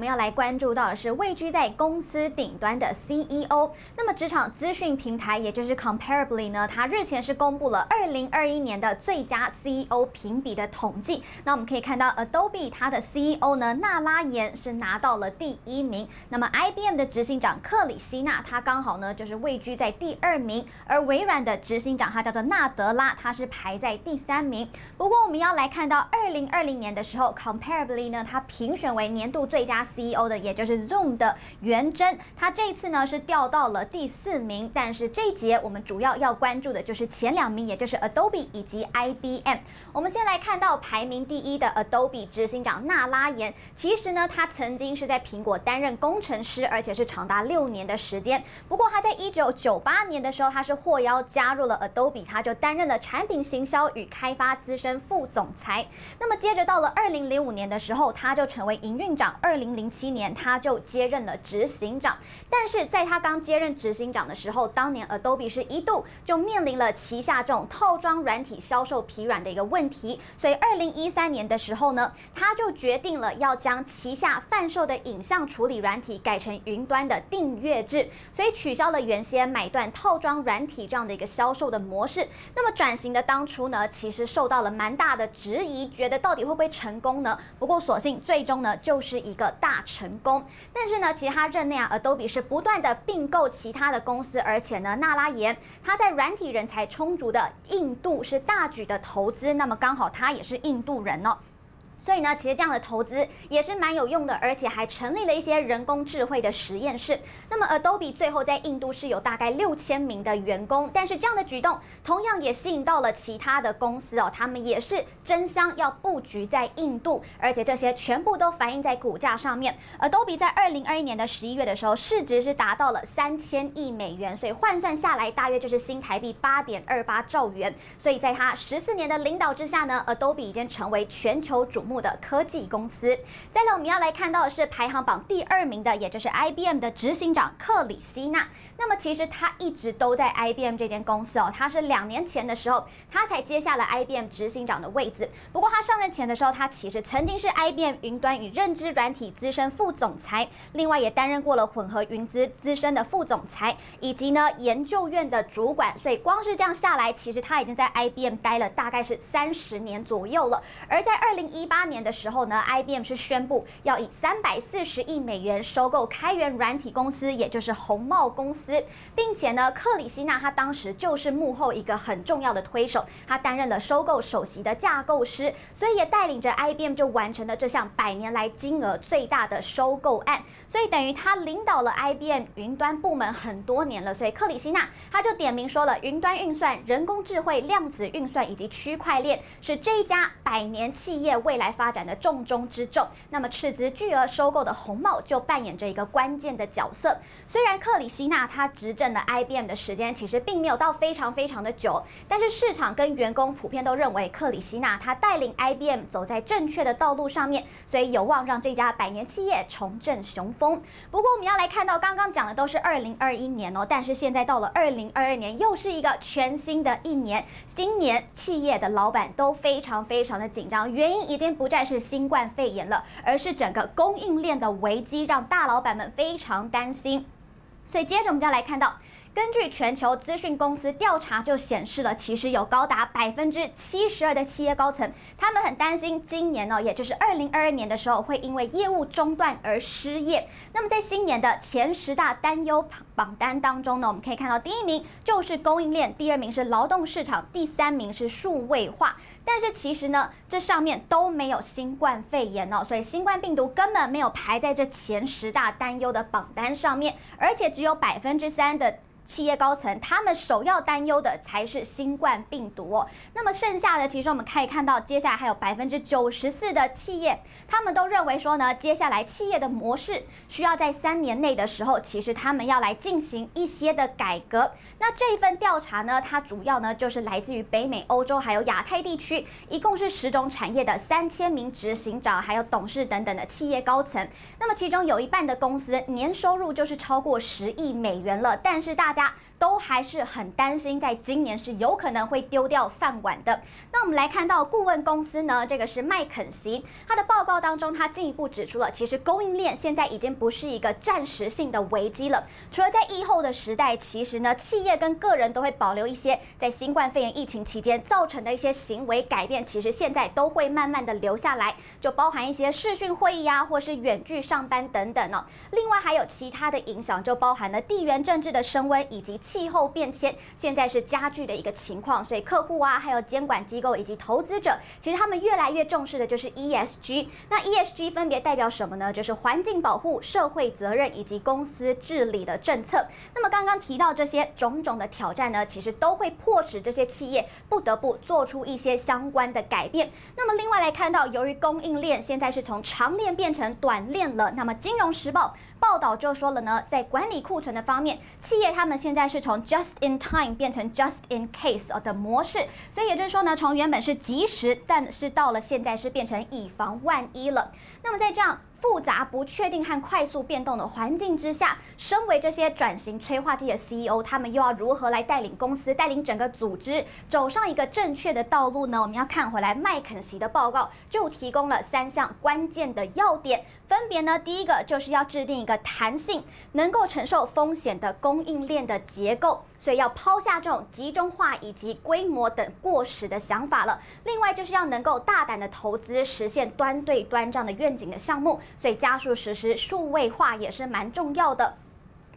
我们要来关注到的是位居在公司顶端的 CEO。那么，职场资讯平台也就是 Comparably 呢，它日前是公布了二零二一年的最佳 CEO 评比的统计。那我们可以看到，Adobe 它的 CEO 呢，纳拉延是拿到了第一名。那么，IBM 的执行长克里希纳，他刚好呢就是位居在第二名。而微软的执行长他叫做纳德拉，他是排在第三名。不过，我们要来看到二零二零年的时候，Comparably 呢，它评选为年度最佳。CEO 的，也就是 Zoom 的元真，他这次呢是掉到了第四名。但是这一节我们主要要关注的就是前两名，也就是 Adobe 以及 IBM。我们先来看到排名第一的 Adobe 执行长纳拉严，其实呢他曾经是在苹果担任工程师，而且是长达六年的时间。不过他在一九九八年的时候，他是获邀加入了 Adobe，他就担任了产品行销与开发资深副总裁。那么接着到了二零零五年的时候，他就成为营运长。二零零零七年，他就接任了执行长。但是在他刚接任执行长的时候，当年 Adobe 是一度就面临了旗下这种套装软体销售疲软的一个问题。所以，二零一三年的时候呢，他就决定了要将旗下贩售的影像处理软体改成云端的订阅制，所以取消了原先买断套装软体这样的一个销售的模式。那么转型的当初呢，其实受到了蛮大的质疑，觉得到底会不会成功呢？不过，所幸最终呢，就是一个大。大成功，但是呢，其他任内啊，Adobe 是不断的并购其他的公司，而且呢，纳拉延他在软体人才充足的印度是大举的投资，那么刚好他也是印度人哦。所以呢，其实这样的投资也是蛮有用的，而且还成立了一些人工智慧的实验室。那么，Adobe 最后在印度是有大概六千名的员工，但是这样的举动同样也吸引到了其他的公司哦，他们也是争相要布局在印度，而且这些全部都反映在股价上面。Adobe 在二零二一年的十一月的时候，市值是达到了三千亿美元，所以换算下来大约就是新台币八点二八兆元。所以在他十四年的领导之下呢，Adobe 已经成为全球瞩目的科技公司。再来，我们要来看到的是排行榜第二名的，也就是 IBM 的执行长克里希纳。那么其实他一直都在 IBM 这间公司哦，他是两年前的时候，他才接下了 IBM 执行长的位置。不过他上任前的时候，他其实曾经是 IBM 云端与认知软体资深副总裁，另外也担任过了混合云资资深的副总裁，以及呢研究院的主管。所以光是这样下来，其实他已经在 IBM 待了大概是三十年左右了。而在二零一八八年的时候呢，IBM 是宣布要以三百四十亿美元收购开源软体公司，也就是红帽公司。并且呢，克里希纳他当时就是幕后一个很重要的推手，他担任了收购首席的架构师，所以也带领着 IBM 就完成了这项百年来金额最大的收购案。所以等于他领导了 IBM 云端部门很多年了。所以克里希纳他就点名说了，云端运算、人工智慧、量子运算以及区块链是这一家百年企业未来发展的重中之重。那么斥资巨额收购的红帽就扮演着一个关键的角色。虽然克里希纳他。执政的 IBM 的时间其实并没有到非常非常的久，但是市场跟员工普遍都认为克里希纳他带领 IBM 走在正确的道路上面，所以有望让这家百年企业重振雄风。不过我们要来看到，刚刚讲的都是二零二一年哦，但是现在到了二零二二年，又是一个全新的一年。今年企业的老板都非常非常的紧张，原因已经不再是新冠肺炎了，而是整个供应链的危机让大老板们非常担心。所以接着我们就要来看到，根据全球资讯公司调查就显示了，其实有高达百分之七十二的企业高层，他们很担心今年呢，也就是二零二二年的时候，会因为业务中断而失业。那么在新年的前十大担忧榜单当中呢，我们可以看到第一名就是供应链，第二名是劳动市场，第三名是数位化。但是其实呢，这上面都没有新冠肺炎哦，所以新冠病毒根本没有排在这前十大担忧的榜单上面，而且只有百分之三的。企业高层他们首要担忧的才是新冠病毒。那么剩下的，其实我们可以看到，接下来还有百分之九十四的企业，他们都认为说呢，接下来企业的模式需要在三年内的时候，其实他们要来进行一些的改革。那这一份调查呢，它主要呢就是来自于北美、欧洲还有亚太地区，一共是十种产业的三千名执行长还有董事等等的企业高层。那么其中有一半的公司年收入就是超过十亿美元了，但是大家。し都还是很担心，在今年是有可能会丢掉饭碗的。那我们来看到顾问公司呢，这个是麦肯锡，他的报告当中，他进一步指出了，其实供应链现在已经不是一个暂时性的危机了。除了在疫后的时代，其实呢，企业跟个人都会保留一些在新冠肺炎疫情期间造成的一些行为改变，其实现在都会慢慢的留下来，就包含一些视讯会议啊，或是远距上班等等哦。另外还有其他的影响，就包含了地缘政治的升温以及气候变迁，现在是加剧的一个情况，所以客户啊，还有监管机构以及投资者，其实他们越来越重视的就是 ESG。那 ESG 分别代表什么呢？就是环境保护、社会责任以及公司治理的政策。那么刚刚提到这些种种的挑战呢，其实都会迫使这些企业不得不做出一些相关的改变。那么另外来看到，由于供应链现在是从长链变成短链了，那么《金融时报》报道就说了呢，在管理库存的方面，企业他们现在是从 just in time 变成 just in case 的模式，所以也就是说呢，从原本是及时，但是到了现在是变成以防万一了。那么在这样。复杂、不确定和快速变动的环境之下，身为这些转型催化剂的 CEO，他们又要如何来带领公司、带领整个组织走上一个正确的道路呢？我们要看回来，麦肯锡的报告就提供了三项关键的要点，分别呢，第一个就是要制定一个弹性、能够承受风险的供应链的结构。所以要抛下这种集中化以及规模等过时的想法了。另外就是要能够大胆的投资，实现端对端这样的愿景的项目。所以加速实施数位化也是蛮重要的。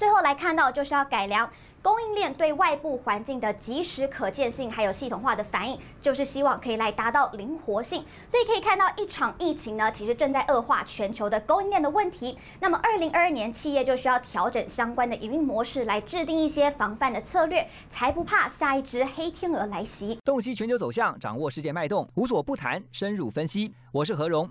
最后来看到就是要改良。供应链对外部环境的及时可见性，还有系统化的反应，就是希望可以来达到灵活性。所以可以看到，一场疫情呢，其实正在恶化全球的供应链的问题。那么，二零二二年企业就需要调整相关的营运模式，来制定一些防范的策略，才不怕下一只黑天鹅来袭。洞悉全球走向，掌握世界脉动，无所不谈，深入分析。我是何荣。